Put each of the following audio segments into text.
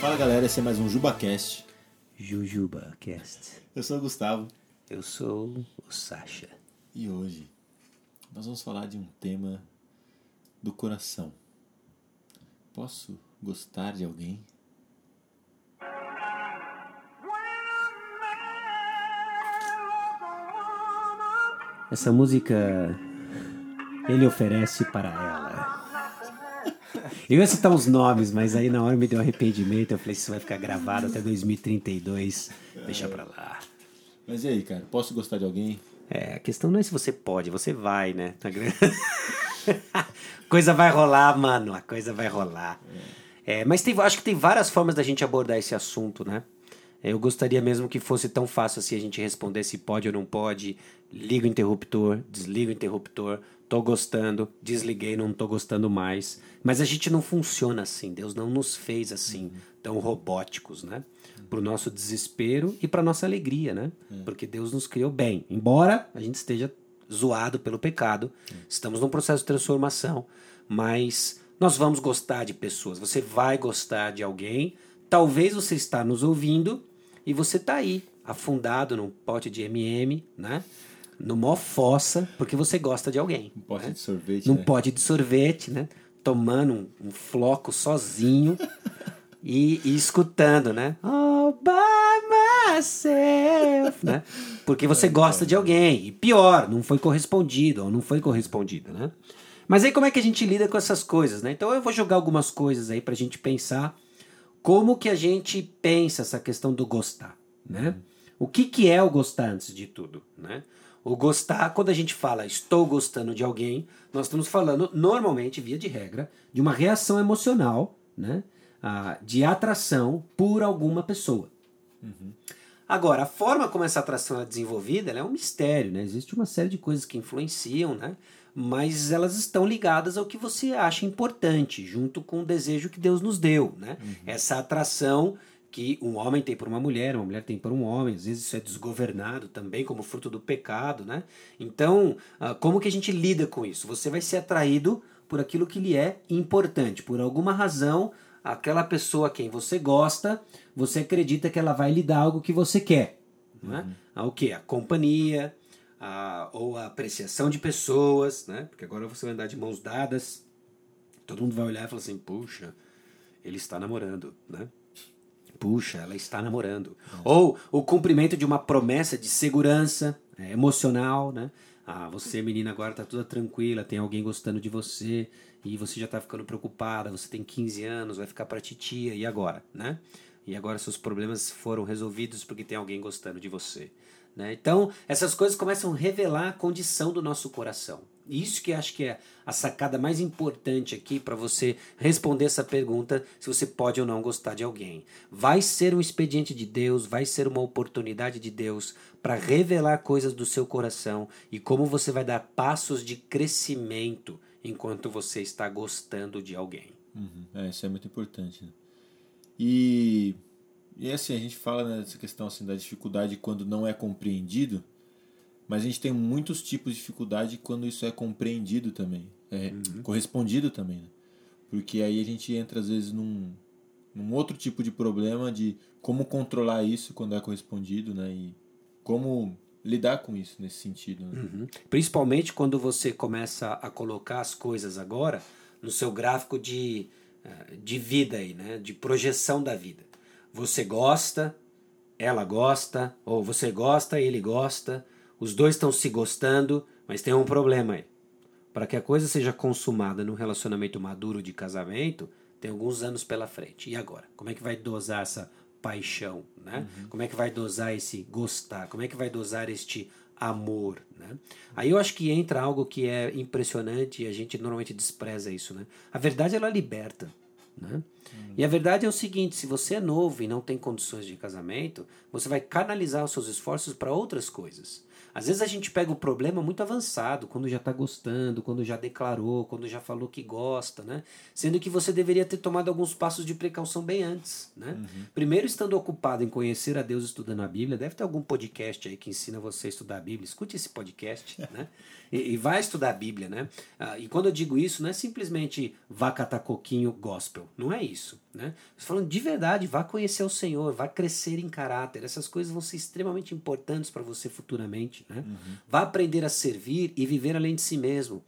Fala galera, esse é mais um JubaCast. JujubaCast. Eu sou o Gustavo Eu sou o Sasha. e hoje nós vamos falar de um tema do coração. Posso gostar de alguém? Essa música ele oferece para ela. Eu ia citar os nomes, mas aí na hora me deu arrependimento. Eu falei, isso vai ficar gravado até 2032. Deixa pra lá. Mas e aí, cara? Posso gostar de alguém? É, a questão não é se você pode, você vai, né? Tá coisa vai rolar, mano. A coisa vai rolar. É, mas tem, acho que tem várias formas da gente abordar esse assunto, né? Eu gostaria mesmo que fosse tão fácil assim a gente responder se pode ou não pode. Liga o interruptor, desliga o interruptor. Tô gostando, desliguei, não tô gostando mais. Mas a gente não funciona assim. Deus não nos fez assim, tão robóticos, né? Pro nosso desespero e pra nossa alegria, né? Porque Deus nos criou bem. Embora a gente esteja zoado pelo pecado, estamos num processo de transformação, mas nós vamos gostar de pessoas. Você vai gostar de alguém. Talvez você está nos ouvindo e você está aí, afundado num pote de MM, né? Numa fossa, porque você gosta de alguém. Um pote né? de sorvete, Num né? pote de sorvete, né? Tomando um, um floco sozinho e, e escutando, né? All by myself, né? Porque você gosta de alguém. E pior, não foi correspondido ou não foi correspondido, né? Mas aí como é que a gente lida com essas coisas, né? Então eu vou jogar algumas coisas aí pra gente pensar como que a gente pensa essa questão do gostar, né? O que, que é o gostar antes de tudo, né? O gostar, quando a gente fala estou gostando de alguém, nós estamos falando, normalmente, via de regra, de uma reação emocional, né? Ah, de atração por alguma pessoa. Agora, a forma como essa atração é desenvolvida ela é um mistério, né? Existe uma série de coisas que influenciam, né? Mas elas estão ligadas ao que você acha importante, junto com o desejo que Deus nos deu, né? Essa atração que um homem tem por uma mulher, uma mulher tem por um homem, às vezes isso é desgovernado também como fruto do pecado, né? Então, ah, como que a gente lida com isso? Você vai ser atraído por aquilo que lhe é importante, por alguma razão, aquela pessoa a quem você gosta, você acredita que ela vai lhe dar algo que você quer. Né? Ah, O que? A companhia, a, ou a apreciação de pessoas, né? porque agora você vai andar de mãos dadas, todo mundo vai olhar e falar assim, puxa, ele está namorando, né? Puxa, ela está namorando. Ou o cumprimento de uma promessa de segurança é, emocional, né? Ah, você, menina, agora tá toda tranquila, tem alguém gostando de você e você já tá ficando preocupada, você tem 15 anos, vai ficar pra titia, e agora, né? E agora seus problemas foram resolvidos porque tem alguém gostando de você. Né? Então, essas coisas começam a revelar a condição do nosso coração. Isso que acho que é a sacada mais importante aqui para você responder essa pergunta se você pode ou não gostar de alguém. Vai ser um expediente de Deus, vai ser uma oportunidade de Deus para revelar coisas do seu coração e como você vai dar passos de crescimento enquanto você está gostando de alguém. Uhum. É, isso é muito importante. né? E, e assim, a gente fala né, dessa questão assim, da dificuldade quando não é compreendido, mas a gente tem muitos tipos de dificuldade quando isso é compreendido também, é correspondido também. Né? Porque aí a gente entra às vezes num, num outro tipo de problema de como controlar isso quando é correspondido, né? E como lidar com isso nesse sentido. Né? Uhum. Principalmente quando você começa a colocar as coisas agora no seu gráfico de, eh, de vida aí, né? De projeção da vida. Você gosta, ela gosta, ou você gosta, ele gosta, os dois estão se gostando, mas tem um problema aí. Para que a coisa seja consumada num relacionamento maduro de casamento, tem alguns anos pela frente. E agora? Como é que vai dosar essa paixão, né? Como é que vai dosar esse gostar? Como é que vai dosar este amor, né? Aí eu acho que entra algo que é impressionante e a gente normalmente despreza isso, né? A verdade ela liberta, né? E a verdade é o seguinte: se você é novo e não tem condições de casamento, você vai canalizar os seus esforços para outras coisas. Às vezes a gente pega o problema muito avançado, quando já está gostando, quando já declarou, quando já falou que gosta, né? Sendo que você deveria ter tomado alguns passos de precaução bem antes, né? Primeiro, estando ocupado em conhecer a Deus estudando a Bíblia, deve ter algum podcast aí que ensina você a estudar a Bíblia. Escute esse podcast, né? E, e vai estudar a Bíblia, né? Ah, e quando eu digo isso, não é simplesmente vá catar coquinho gospel. Não é isso. Né? Falando de verdade, vá conhecer o Senhor, vá crescer em caráter. Essas coisas vão ser extremamente importantes para você futuramente. Né? Uhum. Vá aprender a servir e viver além de si mesmo.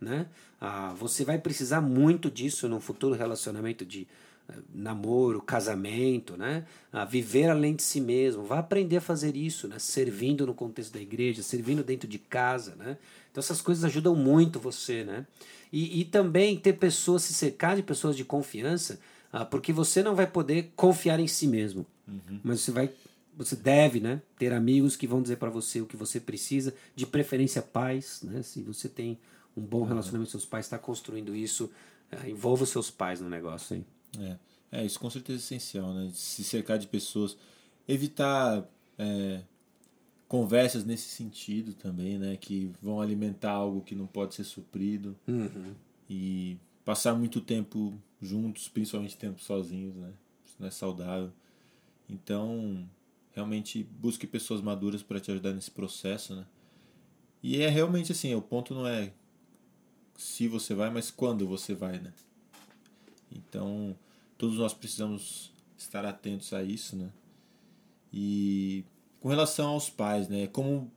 Né? Ah, você vai precisar muito disso no futuro relacionamento de uh, namoro, casamento, né? Ah, viver além de si mesmo. Vá aprender a fazer isso, né? servindo no contexto da igreja, servindo dentro de casa. Né? Então essas coisas ajudam muito você. Né? E, e também ter pessoas, se cercar de pessoas de confiança, porque você não vai poder confiar em si mesmo. Uhum. Mas você vai. Você deve né, ter amigos que vão dizer para você o que você precisa, de preferência pais. Né, se você tem um bom uhum. relacionamento com seus pais, está construindo isso, é, envolva os seus pais no negócio. Hein? É. é, isso com certeza é essencial. Né? Se cercar de pessoas. Evitar é, conversas nesse sentido também, né? Que vão alimentar algo que não pode ser suprido. Uhum. E passar muito tempo juntos, principalmente tempo sozinhos, né? Isso não é saudável. Então, realmente busque pessoas maduras para te ajudar nesse processo, né? E é realmente assim, o ponto não é se você vai, mas quando você vai, né? Então, todos nós precisamos estar atentos a isso, né? E com relação aos pais, né? Como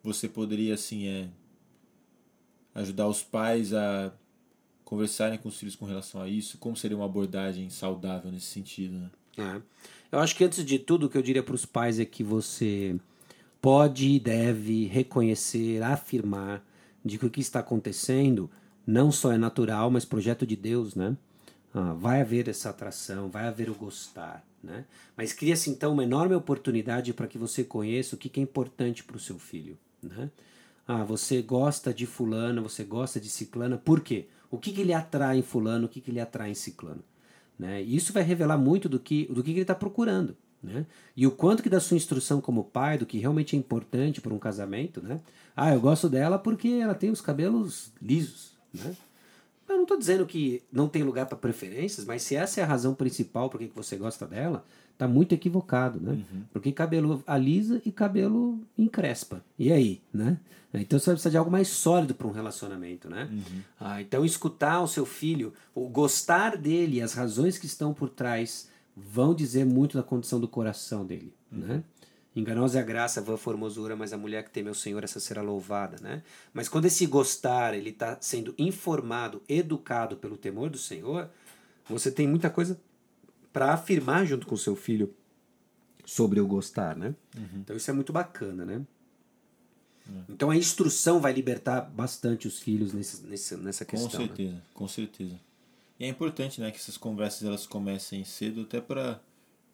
você poderia assim é ajudar os pais a conversarem com os filhos com relação a isso? Como seria uma abordagem saudável nesse sentido? Né? É. Eu acho que antes de tudo o que eu diria para os pais é que você pode e deve reconhecer, afirmar de que o que está acontecendo não só é natural, mas projeto de Deus, né? Ah, vai haver essa atração, vai haver o gostar. Né? Mas cria-se então uma enorme oportunidade para que você conheça o que, é importante para o seu filho. Né? Ah, você gosta de fulano, você gosta de ciclana, por quê? O que, que ele atrai em fulano, o que, que ele atrai em ciclano? Né? E isso vai revelar muito do que, do que, que ele está procurando. Né? E o quanto que da sua instrução como pai, do que realmente é importante para um casamento, né? Ah, eu gosto dela porque ela tem os cabelos lisos, né? Eu não estou dizendo que não tem lugar para preferências, mas se essa é a razão principal por que você gosta dela, tá muito equivocado, né? Uhum. Porque cabelo alisa e cabelo encrespa. E aí, né? Então você vai precisar de algo mais sólido para um relacionamento, né? Uhum. Ah, então escutar o seu filho, o gostar dele, as razões que estão por trás vão dizer muito da condição do coração dele, uhum. né? Enganosa é a graça, vã formosura, mas a mulher que teme o Senhor, essa será louvada, né? Mas quando esse gostar, ele está sendo informado, educado pelo temor do Senhor, você tem muita coisa para afirmar junto com o seu filho sobre o gostar, né? Uhum. Então isso é muito bacana, né? Uhum. Então a instrução vai libertar bastante os filhos nesse, nesse, nessa questão. Com né? certeza, né? com certeza. E é importante, né, que essas conversas elas comecem cedo, até para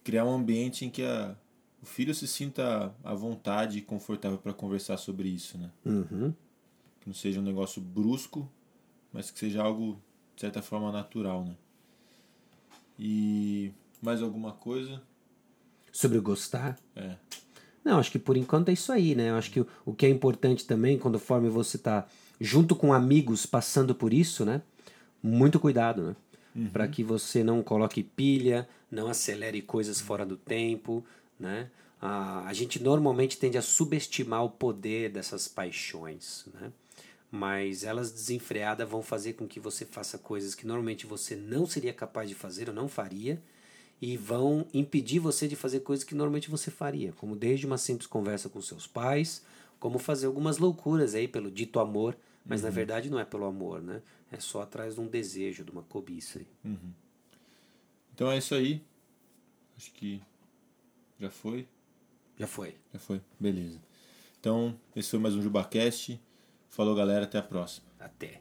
criar um ambiente em que a o filho se sinta à vontade e confortável para conversar sobre isso, né? Uhum. Que não seja um negócio brusco, mas que seja algo, de certa forma, natural, né? E mais alguma coisa? Sobre gostar? É. Não, acho que por enquanto é isso aí, né? Eu acho que o, que é importante também, quando conforme você está junto com amigos passando por isso, né? Muito cuidado, né? Uhum. Para que você não coloque pilha, não acelere coisas fora do tempo, né? A, a gente normalmente tende a subestimar o poder dessas paixões, né? mas elas desenfreadas vão fazer com que você faça coisas que normalmente você não seria capaz de fazer ou não faria e vão impedir você de fazer coisas que normalmente você faria, como desde uma simples conversa com seus pais, como fazer algumas loucuras aí pelo dito amor, mas uhum. na verdade não é pelo amor, né? É só atrás de um desejo, de uma cobiça. Uhum. Então é isso aí. Acho que já foi? Já foi. Já foi, beleza. Então, esse foi mais um JubaCast. Falou, galera, até a próxima. Até.